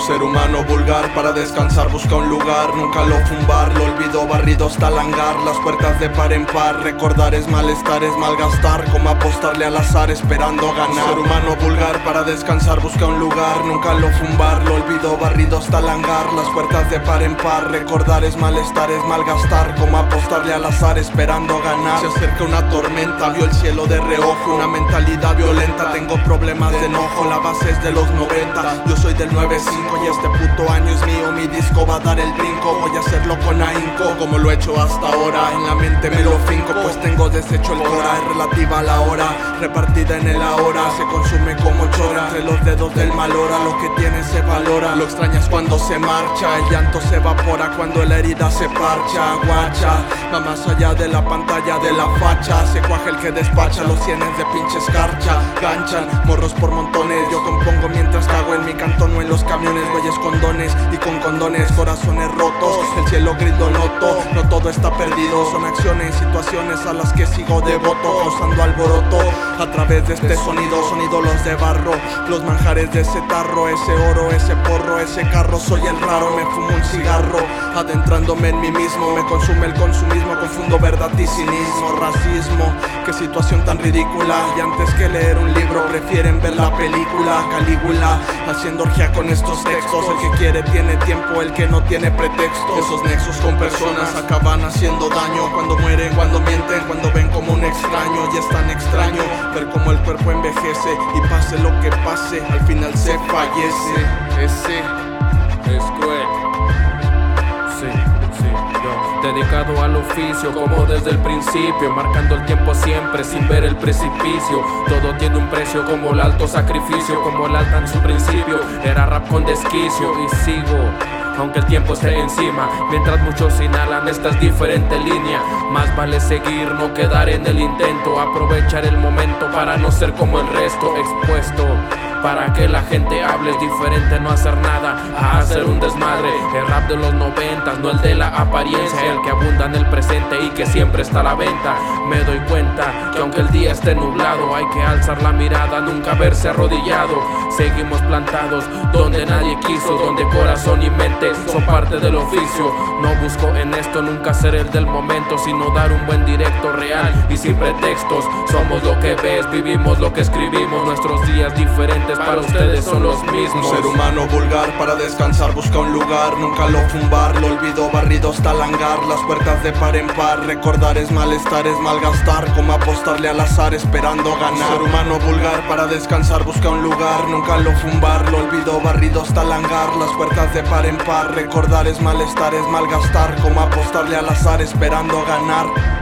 ser humano vulgar para descansar busca un lugar Nunca lo fumbar, lo olvido barrido hasta langar Las puertas de par en par, recordar es malestar, es malgastar Como apostarle al azar esperando ganar. Ser humano vulgar para descansar busca un lugar Nunca lo fumbar, lo olvido barrido hasta langar Las puertas de par en par, recordar es malestar, es malgastar Como apostarle al azar esperando ganar. Se acerca una tormenta, vio el cielo de reojo Una mentalidad violenta, tengo problemas de enojo La base es de los 90, yo soy del 95 Y este puto año es mío, mi disco va a dar el brinco Voy a hacerlo con ahínco, como lo he hecho hasta ahora En la mente me lo finco, pues tengo deshecho el cora Es relativa a la hora, repartida en el ahora Se consume como chora, entre los dedos del mal hora Lo que tiene se valora, lo extrañas cuando se marcha El llanto se evapora. Cuando la herida se parcha Guacha, va más allá de la pantalla de la facha. Se cuaja el que despacha, los cienes de pinche escarcha. Ganchan, por montones. Yo compongo mientras cago en mi cantón o en los camiones. Güeyes con dones y con condones, corazones rotos El cielo gris lo noto, no todo está perdido Son acciones, situaciones a las que sigo devoto. Causando alboroto a través de este sonido Son ídolos de barro, los manjares de ese tarro Ese oro, ese porro, ese carro. Soy el raro, me fumo un cigarro. Adentrándome en mí mismo, me consume el consumismo. Confundo verdad y cinismo, racismo. Qué situación tan ridícula. Y antes que leer un libro prefieren ver la película Calígula, haciendo orgía con estos textos. El que quiere tiene tiempo, el que no tiene pretexto Esos nexos con personas acaban haciendo daño. Cuando mueren, cuando mienten, cuando ven como un extraño Y es tan extraño ver cómo el cuerpo envejece Y pase lo que pase, al final se fallece. Ese es cruel. Dedicado al oficio, como desde el principio, marcando el tiempo siempre sin ver el precipicio. Todo tiene un precio, como el alto sacrificio, como el alta en su principio. Era rap con desquicio y sigo. Aunque el tiempo esté encima, mientras muchos inhalan estas diferentes líneas, más vale seguir, no quedar en el intento, aprovechar el momento para no ser como el resto, expuesto para que la gente hable es diferente no hacer nada a hacer un desmadre. El rap de los noventas no el de la apariencia el que abunda en el presente y que siempre está a la venta. Me doy cuenta que aunque el día esté nublado hay que alzar la mirada nunca verse arrodillado. Seguimos plantados donde nadie quiso donde corazón y mente son parte del oficio. No busco en esto nunca ser el del momento sino dar un buen directo real y sin pretextos. Somos lo que ves vivimos lo que escribimos. Nuestros días diferentes para ustedes son los Un mismos. ser humano vulgar para descansar busca un lugar Nunca lo fumbar, lo olvido barrido hasta langar Las puertas de par en par, recordar es malestar, es malgastar. Como apostarle al azar esperando ganar. Un ser humano vulgar para descansar busca un lugar Nunca lo fumbar, lo olvido barrido hasta langar Las puertas de par en par, recordar es malestar, es malgastar Como apostarle al azar esperando ganar